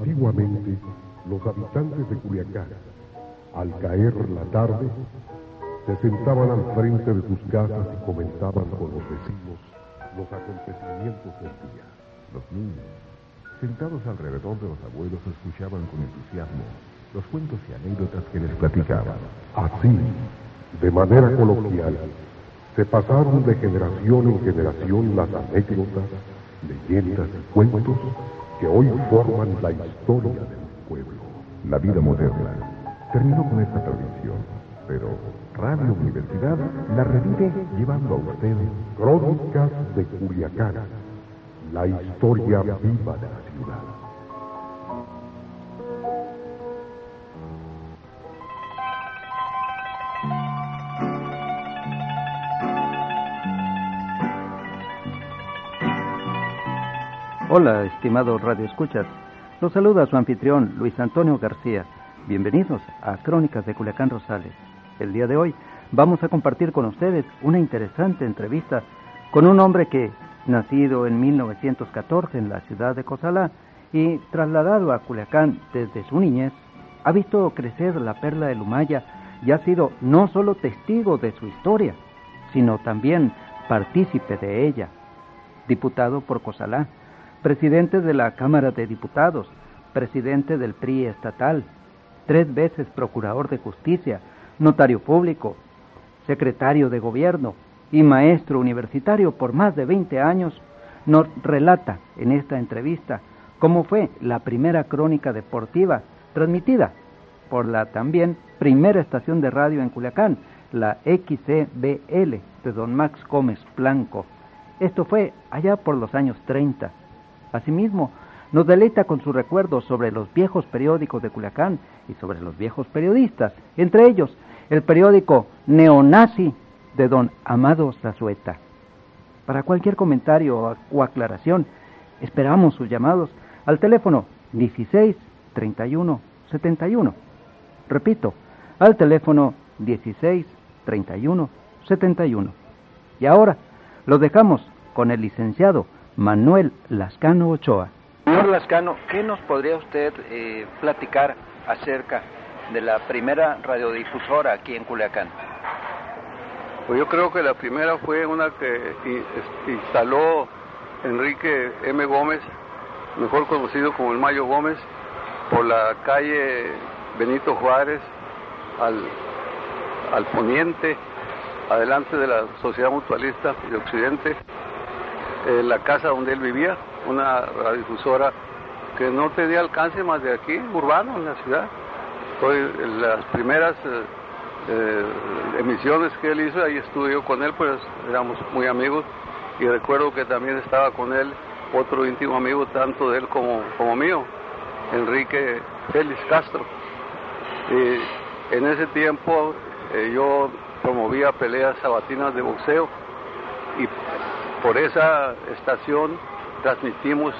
Antiguamente, los habitantes de Culiacán, al caer la tarde, se sentaban al frente de sus casas y comentaban con los vecinos los acontecimientos del día. Los niños, sentados alrededor de los abuelos, escuchaban con entusiasmo los cuentos y anécdotas que les platicaban. Así, de manera coloquial, se pasaron de generación en generación las anécdotas, leyendas y cuentos que hoy forman la historia del pueblo. La vida moderna terminó con esta tradición, pero Radio Universidad la revive llevando a usted Crónicas de Culiacán, la historia viva de la ciudad. Hola, estimado Radio Escuchas. Los saluda su anfitrión, Luis Antonio García. Bienvenidos a Crónicas de Culiacán Rosales. El día de hoy vamos a compartir con ustedes una interesante entrevista con un hombre que, nacido en 1914 en la ciudad de Cozalá y trasladado a Culiacán desde su niñez, ha visto crecer la perla de Lumaya y ha sido no solo testigo de su historia, sino también partícipe de ella. Diputado por Cozalá, presidente de la Cámara de Diputados, presidente del PRI estatal, tres veces procurador de justicia, notario público, secretario de gobierno y maestro universitario por más de 20 años, nos relata en esta entrevista cómo fue la primera crónica deportiva transmitida por la también primera estación de radio en Culiacán, la XCBL de don Max Gómez Blanco. Esto fue allá por los años 30 Asimismo, nos deleita con sus recuerdos sobre los viejos periódicos de Culiacán y sobre los viejos periodistas, entre ellos el periódico Neonazi de don Amado Zazueta. Para cualquier comentario o aclaración, esperamos sus llamados al teléfono 16 31 71. Repito, al teléfono 16 31 71. Y ahora lo dejamos con el licenciado Manuel Lascano Ochoa. Señor Lascano, ¿qué nos podría usted eh, platicar acerca de la primera radiodifusora aquí en Culiacán? Pues yo creo que la primera fue una que instaló Enrique M. Gómez, mejor conocido como el Mayo Gómez, por la calle Benito Juárez al, al poniente, adelante de la Sociedad Mutualista de Occidente eh, la casa donde él vivía, una radiodifusora que no tenía alcance más de aquí, urbano, en la ciudad. las primeras eh, eh, emisiones que él hizo, ahí estuve yo con él, pues éramos muy amigos y recuerdo que también estaba con él otro íntimo amigo, tanto de él como, como mío, Enrique Félix Castro. Y en ese tiempo yo promovía peleas sabatinas de boxeo y por esa estación transmitimos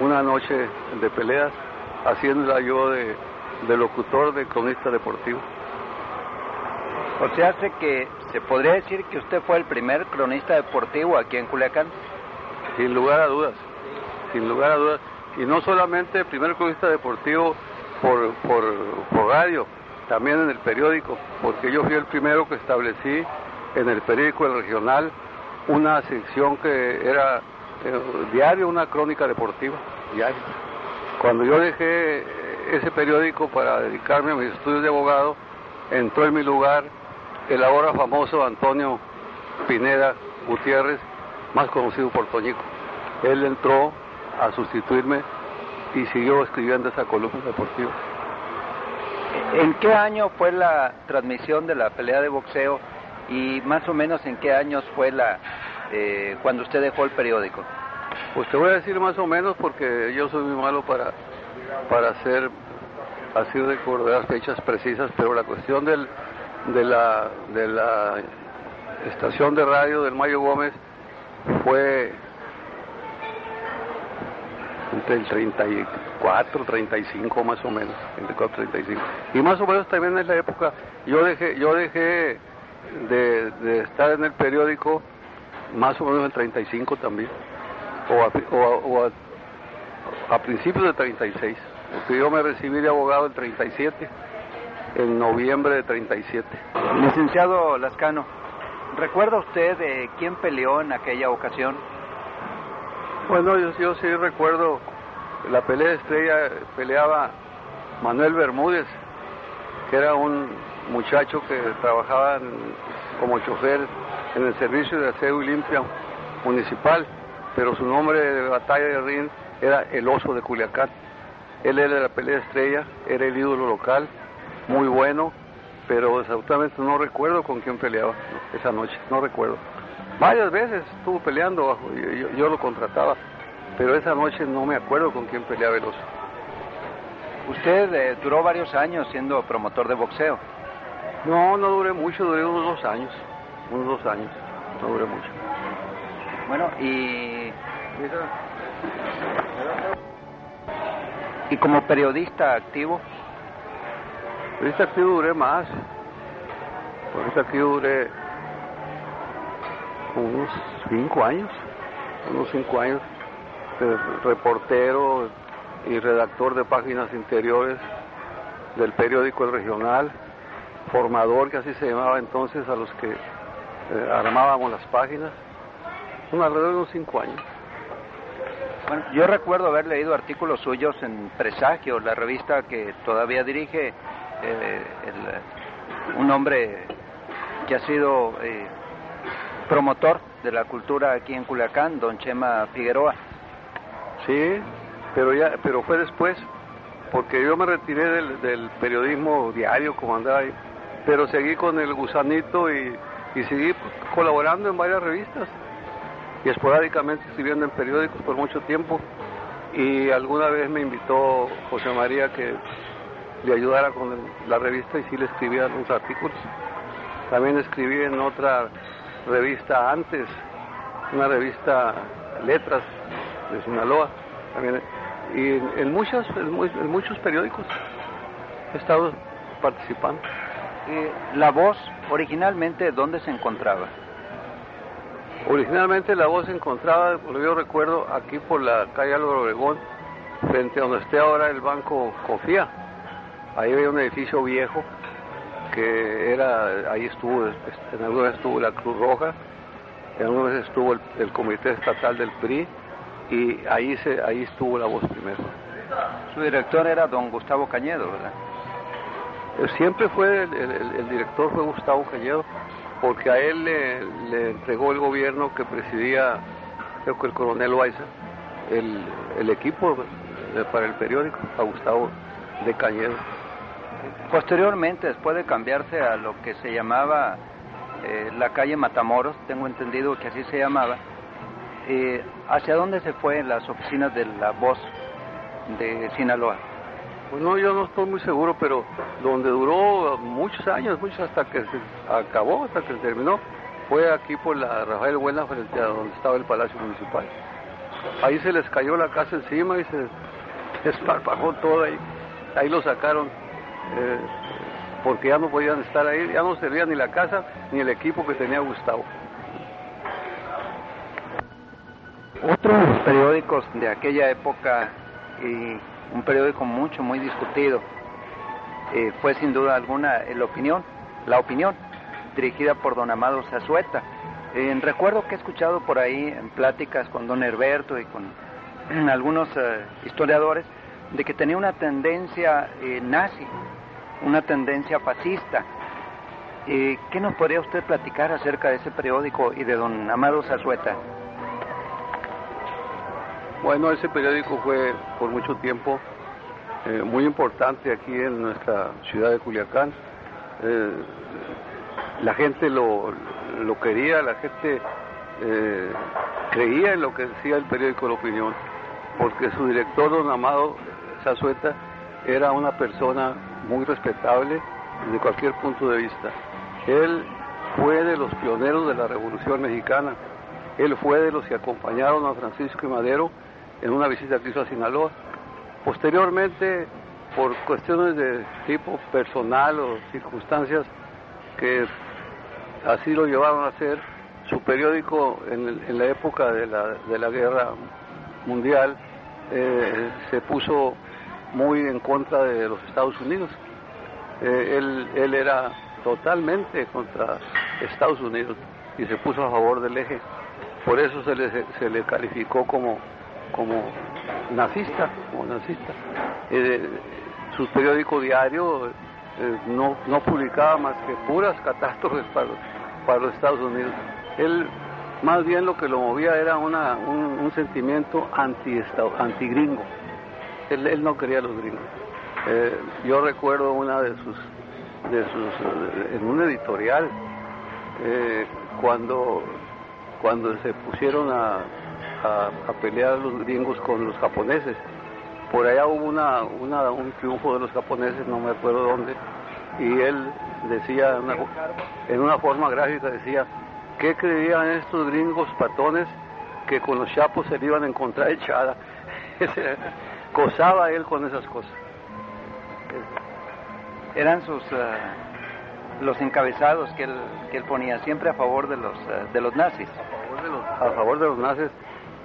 una noche de peleas, haciéndola yo de, locutor de cronista deportivo. O sea, hace que se podría decir que usted fue el primer cronista deportivo aquí en Culiacán. Sin lugar a dudas, sin lugar a dudas. Y no solamente el primer cronista deportivo por, por, por radio, también en el periódico, porque yo fui el primero que establecí en el periódico El Regional una sección que era eh, diario, una crónica deportiva, diario. Cuando yo dejé ese periódico para dedicarme a mis estudios de abogado, entró en mi lugar el ahora famoso Antonio Pineda Gutiérrez, más conocido por Toñico. Él entró a sustituirme y siguió escribiendo esa columna deportiva. ¿En qué año fue la transmisión de la pelea de boxeo y más o menos en qué años fue la eh, cuando usted dejó el periódico. Pues te voy a decir más o menos porque yo soy muy malo para para hacer así recordar fechas precisas, pero la cuestión del de la de la estación de radio del Mayo Gómez fue entre el 34, 35 más o menos, entre 35. Y más o menos también en la época yo dejé yo dejé de, estar en el periódico más o menos en 35 también. O, a principios de 36, porque yo me recibí de abogado en 37, en noviembre de 37. Licenciado Lascano, ¿recuerda usted de quién peleó en aquella ocasión? Bueno, yo, yo sí recuerdo la pelea de estrella, peleaba Manuel Bermúdez, que era un muchacho que trabajaba como chofer en el servicio de aseo y limpia municipal, pero su nombre de batalla de ring era el oso de Culiacán. Él era la pelea estrella, era el ídolo local, muy bueno, pero desafortunadamente no recuerdo con quién peleaba esa noche, no recuerdo. Varias veces estuvo peleando, yo, yo lo contrataba, pero esa noche no me acuerdo con quién peleaba el oso. Usted eh, duró varios años siendo promotor de boxeo. No, no duré mucho, duré unos dos años, unos dos años, no duré mucho. Bueno, y... ¿Y como periodista activo? Periodista activo duré más. Periodista activo duré unos cinco años, unos cinco años. De reportero y redactor de páginas interiores del periódico El Regional, formador, que así se llamaba entonces, a los que eh, armábamos las páginas. Un alrededor de unos cinco años. Bueno, yo recuerdo haber leído artículos suyos en Presagio, la revista que todavía dirige eh, el, un hombre que ha sido eh, promotor de la cultura aquí en Culiacán, don Chema Figueroa. Sí, pero ya, pero fue después, porque yo me retiré del, del periodismo diario como andaba ahí, pero seguí con el gusanito y, y seguí colaborando en varias revistas y esporádicamente escribiendo en periódicos por mucho tiempo y alguna vez me invitó José María que le ayudara con la revista y sí le escribía algunos artículos. También escribí en otra revista antes, una revista Letras de Sinaloa, también, y en, en muchas, en, en muchos periódicos he estado participando. Eh, la voz, originalmente, ¿dónde se encontraba? Originalmente la voz se encontraba, yo recuerdo, aquí por la calle Álvaro Obregón, frente a donde esté ahora el banco Confía. Ahí había un edificio viejo que era, ahí estuvo, en alguna vez estuvo la Cruz Roja, en alguna vez estuvo el, el Comité Estatal del PRI y ahí, se, ahí estuvo la voz primero. Su director era don Gustavo Cañedo, ¿verdad? Siempre fue, el, director fue Gustavo Cañedo, porque a él le, entregó el gobierno que presidía, creo que el coronel Loaiza, el, el equipo para el periódico, a Gustavo de Cañedo. Posteriormente, después de cambiarse a lo que se llamaba eh, la calle Matamoros, tengo entendido que así se llamaba, eh, ¿hacia dónde se fue las oficinas de la voz de Sinaloa? Pues no, yo no estoy muy seguro, pero donde duró muchos años, muchos hasta que se acabó, hasta que se terminó, fue aquí por la Rafael Buena frente a donde estaba el Palacio Municipal. Ahí se les cayó la casa encima y se desparpajó todo ahí. Ahí lo sacaron eh, porque ya no podían estar ahí, ya no servía ni la casa ni el equipo que tenía Gustavo. Otros periódicos de aquella época y un periódico mucho, muy discutido, eh, fue sin duda alguna el opinión, la opinión, dirigida por don Amado Zazueta. Eh, recuerdo que he escuchado por ahí en pláticas con don Herberto y con algunos eh, historiadores de que tenía una tendencia eh, nazi, una tendencia fascista. Eh, ¿Qué nos podría usted platicar acerca de ese periódico y de don Amado Zazueta? Bueno, ese periódico fue por mucho tiempo eh, muy importante aquí en nuestra ciudad de Culiacán. Eh, la gente lo, lo quería, la gente eh, creía en lo que decía el periódico La Opinión, porque su director, don Amado Zazueta, era una persona muy respetable desde cualquier punto de vista. Él fue de los pioneros de la Revolución Mexicana. Él fue de los que acompañaron a Francisco y Madero en una visita que hizo a Sinaloa. Posteriormente, por cuestiones de tipo personal o circunstancias que así lo llevaron a hacer, su periódico en, el- en la época de la, de la guerra mundial eh, se puso muy en contra de los Estados Unidos. Eh, él, él era totalmente contra Estados Unidos y se puso a favor del eje. Por eso se le, se le calificó como, como nazista, como nazista. Eh, su periódico diario eh, no, no publicaba más que puras catástrofes para, para los Estados Unidos. Él más bien lo que lo movía era una, un, sentimiento anti, anti gringo. Él, él, no quería a los gringos. Eh, yo recuerdo una de sus, de sus en un editorial, eh, cuando, cuando se pusieron a, a, a, pelear los gringos con los japoneses. Por allá hubo una, una, un triunfo de los japoneses, no me acuerdo dónde, y él decía una, en una forma gráfica, decía, ¿qué creían estos gringos patones que con los chapos se le iban a encontrar echada? Cosaba él con esas cosas. Eran sus uh, los encabezados que él, que él ponía siempre a favor de los uh, de los nazis. A favor de los, a favor de los nazis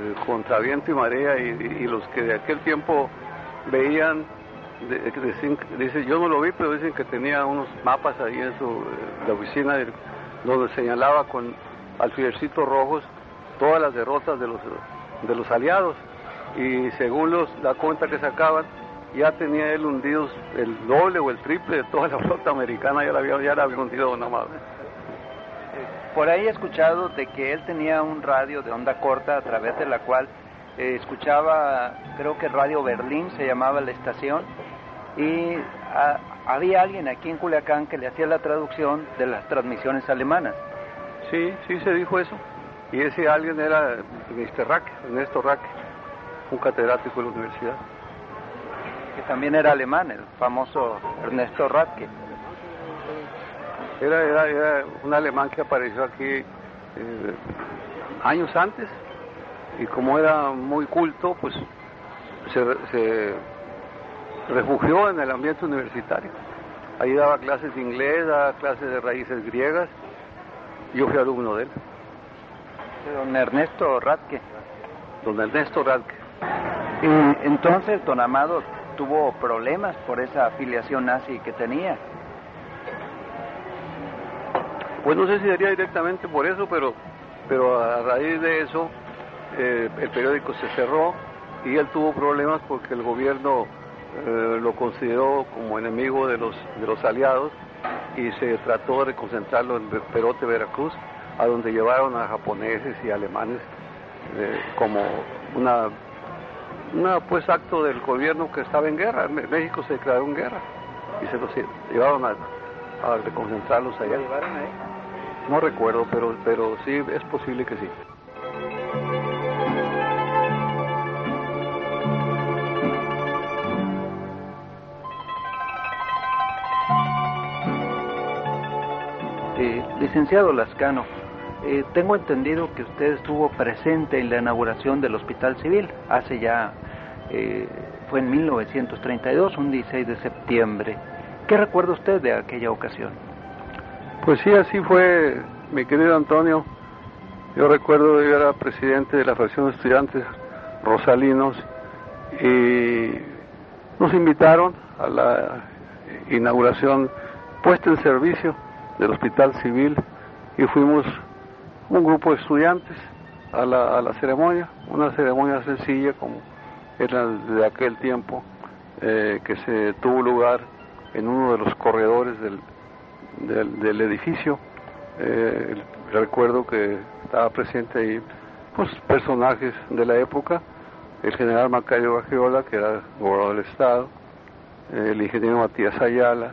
eh, contra viento y marea y, los que de aquel tiempo veían de, de, dice yo no lo vi pero dicen que tenía unos mapas ahí en su la oficina de, donde señalaba con alfilercitos rojos todas las derrotas de los, de los aliados y según los, la cuenta que sacaban ya tenía él hundidos el doble o el triple de toda la flota americana, ya la había, ya la había hundido una madre. Por ahí he escuchado de que él tenía un radio de onda corta a través de la cual eh, escuchaba, creo que Radio Berlín se llamaba la estación, y a, había alguien aquí en Culiacán que le hacía la traducción de las transmisiones alemanas. Sí, sí se dijo eso. Y ese alguien era Mr. Rack, Ernesto Rack, un catedrático de la universidad. Que también era alemán, el famoso Ernesto Radke. Era, era, era un alemán que apareció aquí eh, años antes y como era muy culto, pues se, se refugió en el ambiente universitario. Ahí daba clases de inglés, daba clases de raíces griegas. Yo fui alumno de él. Don Ernesto Radke. Don Ernesto Radke. Y entonces, don Amado tuvo problemas por esa afiliación nazi que tenía. Pues no sé si sería directamente por eso, pero, pero a raíz de eso eh, el periódico se cerró y él tuvo problemas porque el gobierno eh, lo consideró como enemigo de los, de los aliados y se trató de concentrarlo en Perote, Veracruz, a donde llevaron a japoneses y alemanes eh, como una, una pues acto del gobierno que estaba en guerra. México se declaró en guerra y se los llevaron a, a concentrarlos allá. No recuerdo, pero, pero sí es posible que sí. Licenciado Lascano, eh, tengo entendido que usted estuvo presente en la inauguración del Hospital Civil hace ya, eh, fue en 1932, un 16 de septiembre. ¿Qué recuerda usted de aquella ocasión? Pues sí, así fue, mi querido Antonio. Yo recuerdo yo era presidente de la fracción de estudiantes rosalinos y nos invitaron a la inauguración puesta en servicio del Hospital Civil y fuimos un grupo de estudiantes a la, a la ceremonia, una ceremonia sencilla como era de aquel tiempo, eh, que se tuvo lugar en uno de los corredores del, del, edificio. Eh, recuerdo que estaba presente ahí pues, personajes de la época, el general Macario Bajiola, que era gobernador del Estado, el ingeniero Matías Ayala,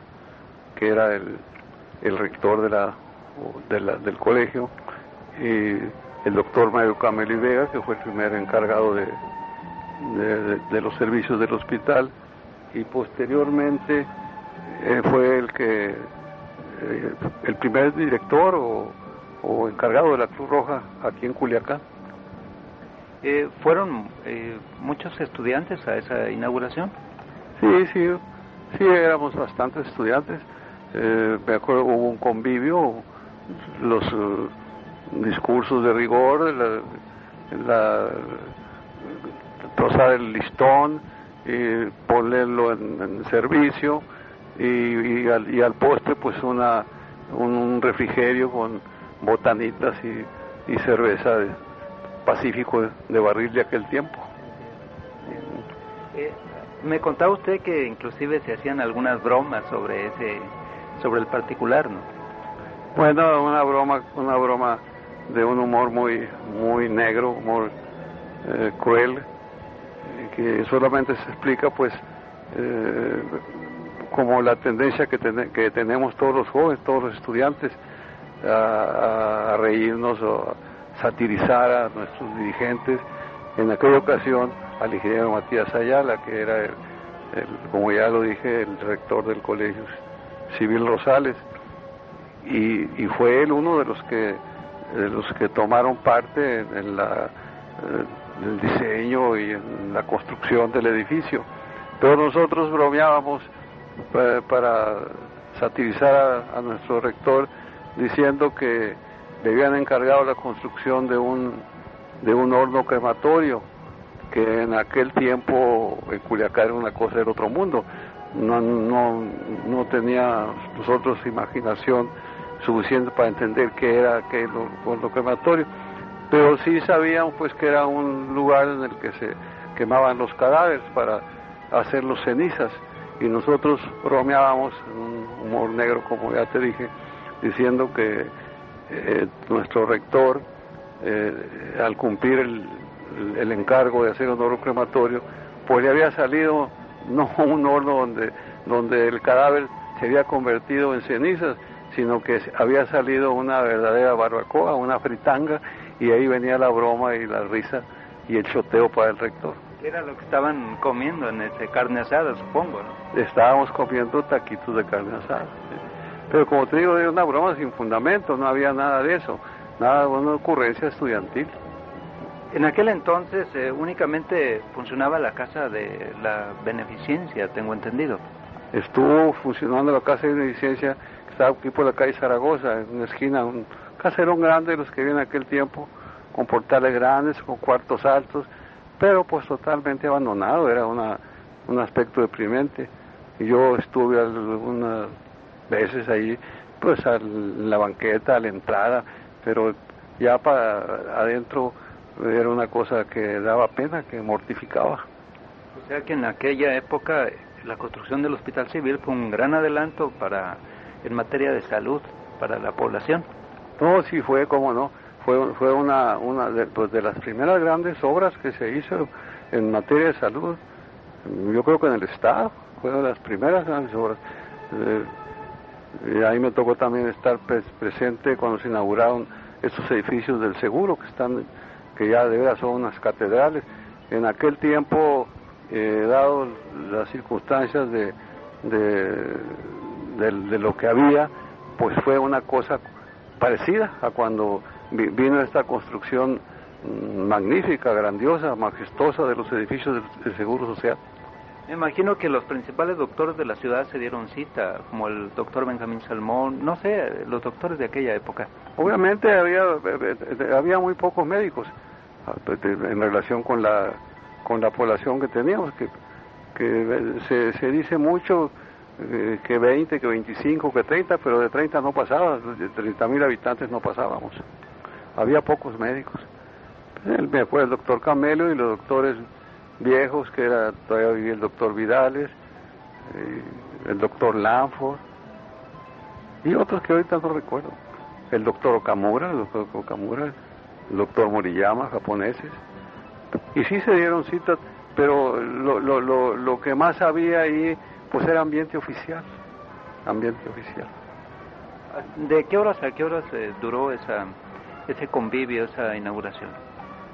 que era el el rector de la, del colegio, y el doctor Mario Cameli Vega, que fue el primer encargado de, de, de los servicios del hospital, y posteriormente eh, fue el que eh, el primer director o, o, encargado de la Cruz Roja aquí en Culiacán. Eh, ¿Fueron eh, muchos estudiantes a esa inauguración? Sí, sí, sí, éramos bastantes estudiantes eh, me acuerdo hubo un convivio, los discursos de rigor, la, la, trozar el listón, y ponerlo en, servicio y, al, y, al, postre pues una un, refrigerio con botanitas y, cerveza de Pacífico de, barril de aquel tiempo. Eh, me contaba usted que inclusive se hacían algunas bromas sobre ese sobre el particular, ¿no? Bueno, una broma, una broma de un humor muy muy negro, humor eh, cruel, que solamente se explica pues eh, como la tendencia que, que tenemos todos los jóvenes, todos los estudiantes, a, reírnos o a satirizar a nuestros dirigentes. En aquella ocasión al ingeniero Matías Ayala, que era, el, como ya lo dije, el rector del Colegio Civil Rosales, y, y fue él uno de los que de los que tomaron parte en, la el diseño y en la construcción del edificio. Pero nosotros bromeábamos para satirizar a, nuestro rector diciendo que le habían encargado la construcción de un, de un horno crematorio, que en aquel tiempo en Culiacán era una cosa del otro mundo. No, no, no tenía nosotros imaginación suficiente para entender qué era aquel horno crematorio pero sí sabíamos pues que era un lugar en el que se quemaban los cadáveres para hacer los cenizas y nosotros bromeábamos en un humor negro como ya te dije diciendo que eh, nuestro rector eh, al cumplir el, el, encargo de hacer un horno crematorio pues le había salido no un horno donde donde el cadáver se había convertido en cenizas sino que había salido una verdadera barbacoa, una fritanga, y ahí venía la broma y la risa y el choteo para el rector. ¿Qué era lo que estaban comiendo en ese carne asada, supongo? ¿no? Estábamos comiendo taquitos de carne asada. Pero como te digo, era una broma sin fundamento, no había nada de eso, nada de una ocurrencia estudiantil. En aquel entonces eh, únicamente funcionaba la casa de la beneficencia, tengo entendido. Estuvo funcionando la casa de beneficencia que estaba aquí por la calle Zaragoza, en una esquina, un, caserón grande de los que vivían en aquel tiempo, con portales grandes, con cuartos altos, pero pues totalmente abandonado, era una, un aspecto deprimente. Yo estuve algunas veces ahí, pues en la banqueta, a la entrada, pero ya para adentro era una cosa que daba pena, que mortificaba. O sea que en aquella época la construcción del Hospital Civil fue un gran adelanto para en materia de salud para la población. No, sí fue, como no, fue, fue una, una de, pues de las primeras grandes obras que se hizo en materia de salud. Yo creo que en el Estado, fue de las primeras grandes obras. Eh, y ahí me tocó también estar presente cuando se inauguraron estos edificios del seguro que están, que ya de verdad son unas catedrales. En aquel tiempo, eh, dado las circunstancias de, de lo que había, pues fue una cosa parecida a cuando vino esta construcción mm, magnífica, grandiosa, majestuosa de los edificios del, Seguro Social. Me imagino que los principales doctores de la ciudad se dieron cita, como el doctor Benjamín Salmón, no sé, los doctores de aquella época. Obviamente había, eh, eh, había muy pocos médicos ah, pues, en relación con la, con la población que teníamos, que, que se, se dice mucho eh, que 20, que 25, que 30, pero de 30 no pasaba, de 30 mil habitantes no pasábamos. Había pocos médicos. me fue el doctor Camelo y los doctores viejos, que era todavía vivía el doctor Vidales, eh, el doctor Lanford, y otros que ahorita no recuerdo. El doctor Okamura, el doctor Okamura, el doctor Moriyama, japoneses. Y sí se dieron citas, pero lo, lo, lo, lo que más había ahí pues era ambiente oficial, ambiente oficial. ¿De qué horas a qué horas eh, duró esa, ese convivio, esa inauguración?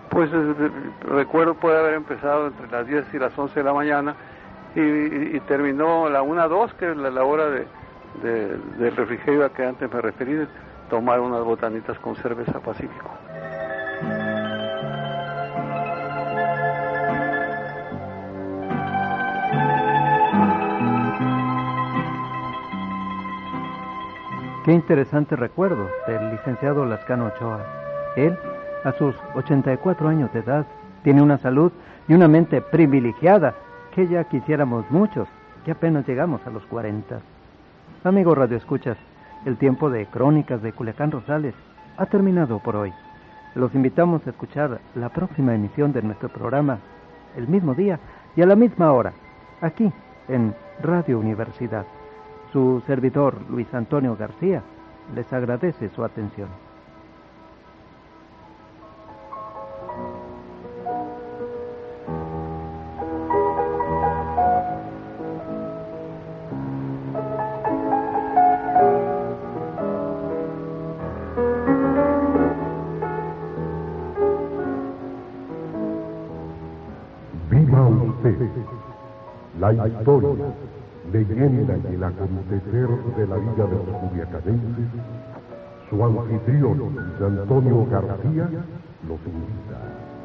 Pues eh, recuerdo puede haber empezado entre las 10 y las 11 de la mañana y, terminó a la 1 2, que es la, hora de, del refrigerio a que antes me referí, tomar unas botanitas con cerveza Pacífico. Qué interesante recuerdo del licenciado Lascano Ochoa. Él, a sus 84 años de edad, Tiene una salud y una mente privilegiada que ya quisiéramos muchos, que apenas llegamos a los 40. Amigos Radio Escuchas, el tiempo de Crónicas de Culiacán Rosales ha terminado por hoy. Los invitamos a escuchar la próxima emisión de nuestro programa el mismo día y a la misma hora, aquí en Radio Universidad. Su servidor Luis Antonio García. Les agradece su atención. la historia, leyenda y el acontecer de la vida de los culiacanenses, su anfitrión, Antonio García, los invita.